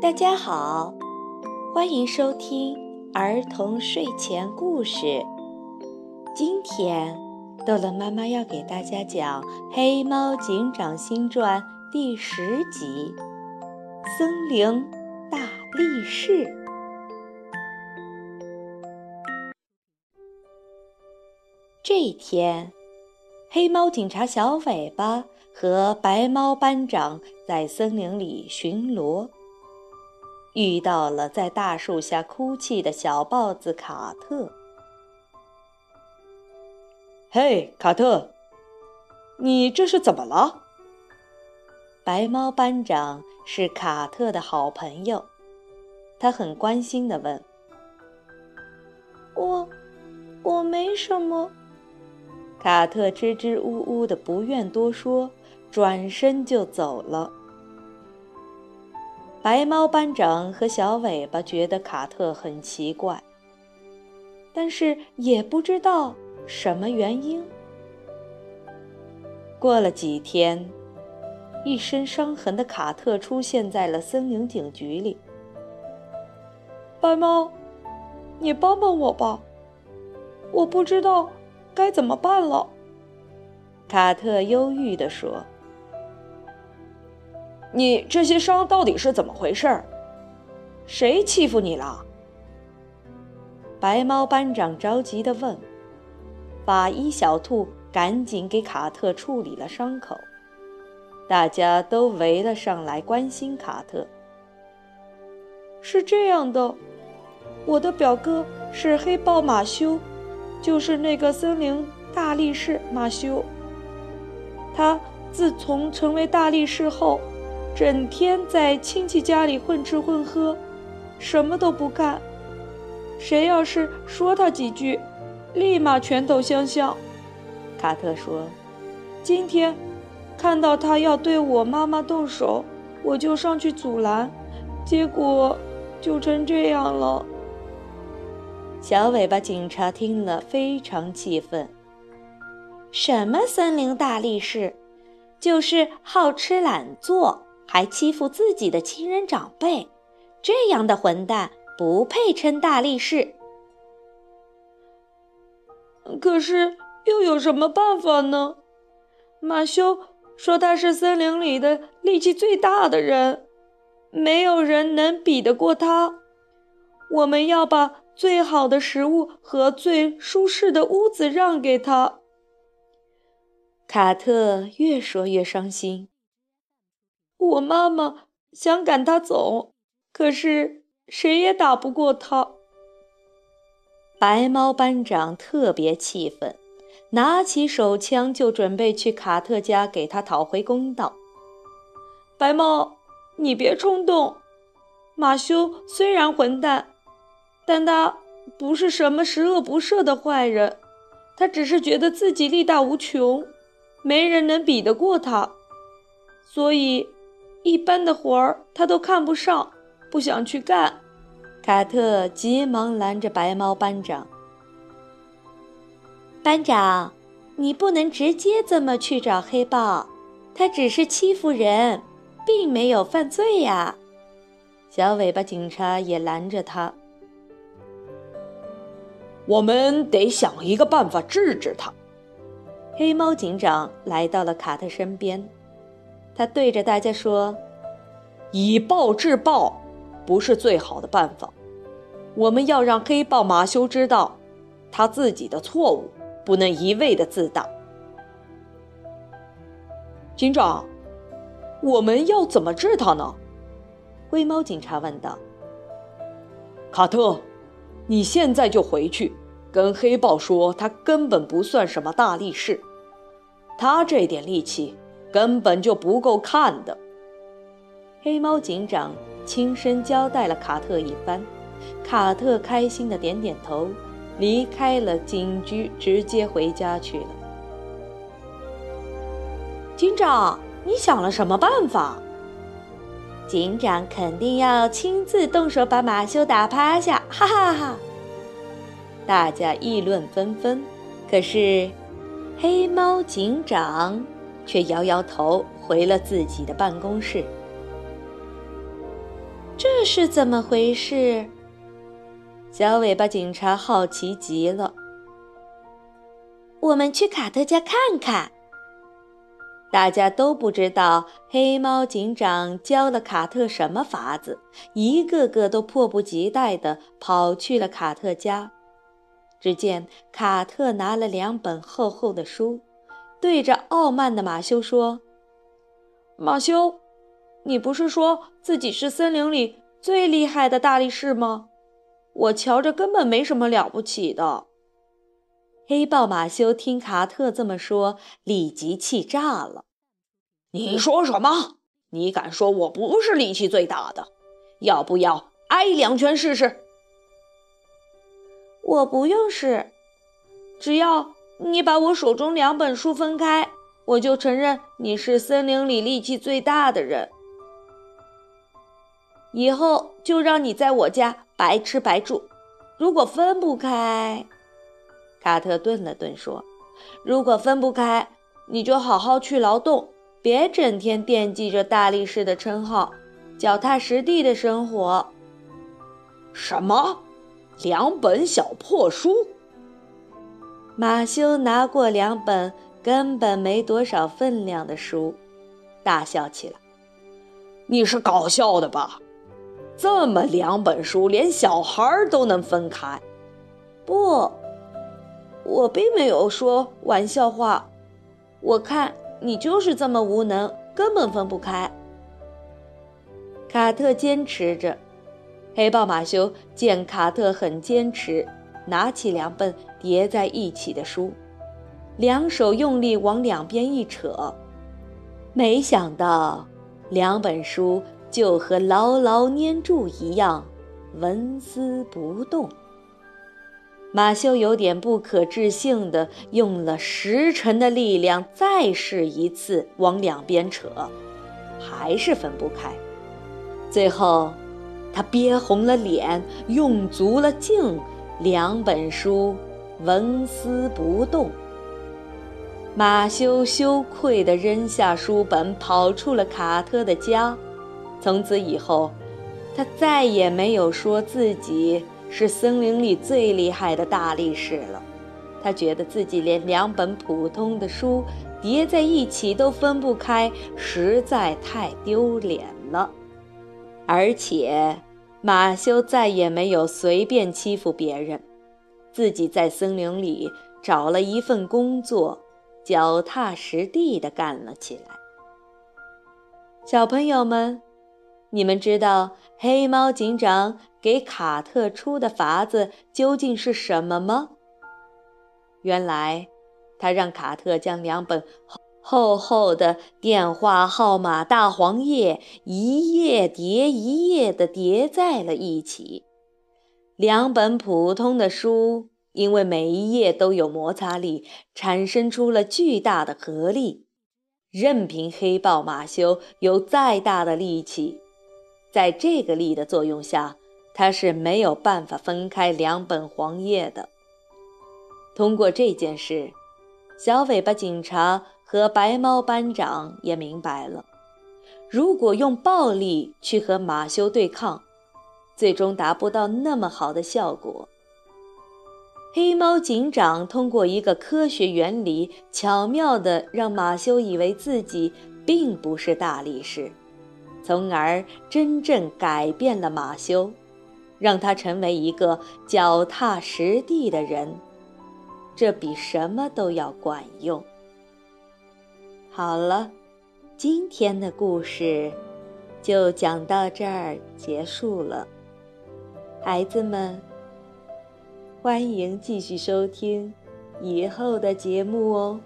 大家好，欢迎收听儿童睡前故事。今天，豆乐妈妈要给大家讲《黑猫警长新传》第十集《森林大力士》。这一天，黑猫警察小尾巴和白猫班长在森林里巡逻，遇到了在大树下哭泣的小豹子卡特。嘿，卡特，你这是怎么了？白猫班长是卡特的好朋友，他很关心地问：“我，我没什么。”卡特支支吾吾的，不愿多说，转身就走了。白猫班长和小尾巴觉得卡特很奇怪，但是也不知道什么原因。过了几天，一身伤痕的卡特出现在了森林警局里。白猫，你帮帮我吧，我不知道。该怎么办了？卡特忧郁地说：“你这些伤到底是怎么回事儿？谁欺负你了？”白猫班长着急地问。法医小兔赶紧给卡特处理了伤口，大家都围了上来关心卡特。是这样的，我的表哥是黑豹马修。就是那个森林大力士马修。他自从成为大力士后，整天在亲戚家里混吃混喝，什么都不干。谁要是说他几句，立马拳头相向。卡特说：“今天看到他要对我妈妈动手，我就上去阻拦，结果就成这样了。”小尾巴警察听了非常气愤。什么森林大力士，就是好吃懒做，还欺负自己的亲人长辈，这样的混蛋不配称大力士。可是又有什么办法呢？马修说他是森林里的力气最大的人，没有人能比得过他。我们要把。最好的食物和最舒适的屋子让给他。卡特越说越伤心。我妈妈想赶他走，可是谁也打不过他。白猫班长特别气愤，拿起手枪就准备去卡特家给他讨回公道。白猫，你别冲动。马修虽然混蛋。但他不是什么十恶不赦的坏人，他只是觉得自己力大无穷，没人能比得过他，所以一般的活儿他都看不上，不想去干。卡特急忙拦着白猫班长：“班长，你不能直接这么去找黑豹，他只是欺负人，并没有犯罪呀。”小尾巴警察也拦着他。我们得想一个办法治治他。黑猫警长来到了卡特身边，他对着大家说：“以暴制暴不是最好的办法，我们要让黑豹马修知道他自己的错误，不能一味的自大。”警长，我们要怎么治他呢？灰猫警察问道。卡特，你现在就回去。跟黑豹说，他根本不算什么大力士，他这点力气根本就不够看的。黑猫警长轻声交代了卡特一番，卡特开心的点点头，离开了警局，直接回家去了。警长，你想了什么办法？警长肯定要亲自动手把马修打趴下，哈哈哈。大家议论纷纷，可是黑猫警长却摇摇头，回了自己的办公室。这是怎么回事？小尾巴警察好奇极了。我们去卡特家看看。大家都不知道黑猫警长教了卡特什么法子，一个个都迫不及待地跑去了卡特家。只见卡特拿了两本厚厚的书，对着傲慢的马修说：“马修，你不是说自己是森林里最厉害的大力士吗？我瞧着根本没什么了不起的。”黑豹马修听卡特这么说，立即气炸了。“你说什么？你敢说我不是力气最大的？要不要挨两拳试试？”“我不用试，只要你把我手中两本书分开，我就承认你是森林里力气最大的人。以后就让你在我家白吃白住。如果分不开……”卡特顿了顿，说：“如果分不开，你就好好去劳动，别整天惦记着大力士的称号，脚踏实地的生活。”什么？两本小破书？马修拿过两本根本没多少分量的书，大笑起来：“你是搞笑的吧？这么两本书，连小孩都能分开？不。”我并没有说玩笑话，我看你就是这么无能，根本分不开。卡特坚持着，黑豹马修见卡特很坚持，拿起两本叠在一起的书，两手用力往两边一扯，没想到两本书就和牢牢粘住一样，纹丝不动。马修有点不可置信地用了十成的力量再试一次，往两边扯，还是分不开。最后，他憋红了脸，用足了劲，两本书纹丝不动。马修羞愧地扔下书本，跑出了卡特的家。从此以后，他再也没有说自己。是森林里最厉害的大力士了，他觉得自己连两本普通的书叠在一起都分不开，实在太丢脸了。而且，马修再也没有随便欺负别人，自己在森林里找了一份工作，脚踏实地地干了起来。小朋友们。你们知道黑猫警长给卡特出的法子究竟是什么吗？原来，他让卡特将两本厚厚的电话号码大黄页一页叠一页的叠在了一起。两本普通的书，因为每一页都有摩擦力，产生出了巨大的合力。任凭黑豹马修有再大的力气。在这个力的作用下，他是没有办法分开两本黄页的。通过这件事，小尾巴警察和白猫班长也明白了：如果用暴力去和马修对抗，最终达不到那么好的效果。黑猫警长通过一个科学原理，巧妙地让马修以为自己并不是大力士。从而真正改变了马修，让他成为一个脚踏实地的人，这比什么都要管用。好了，今天的故事就讲到这儿结束了，孩子们，欢迎继续收听以后的节目哦。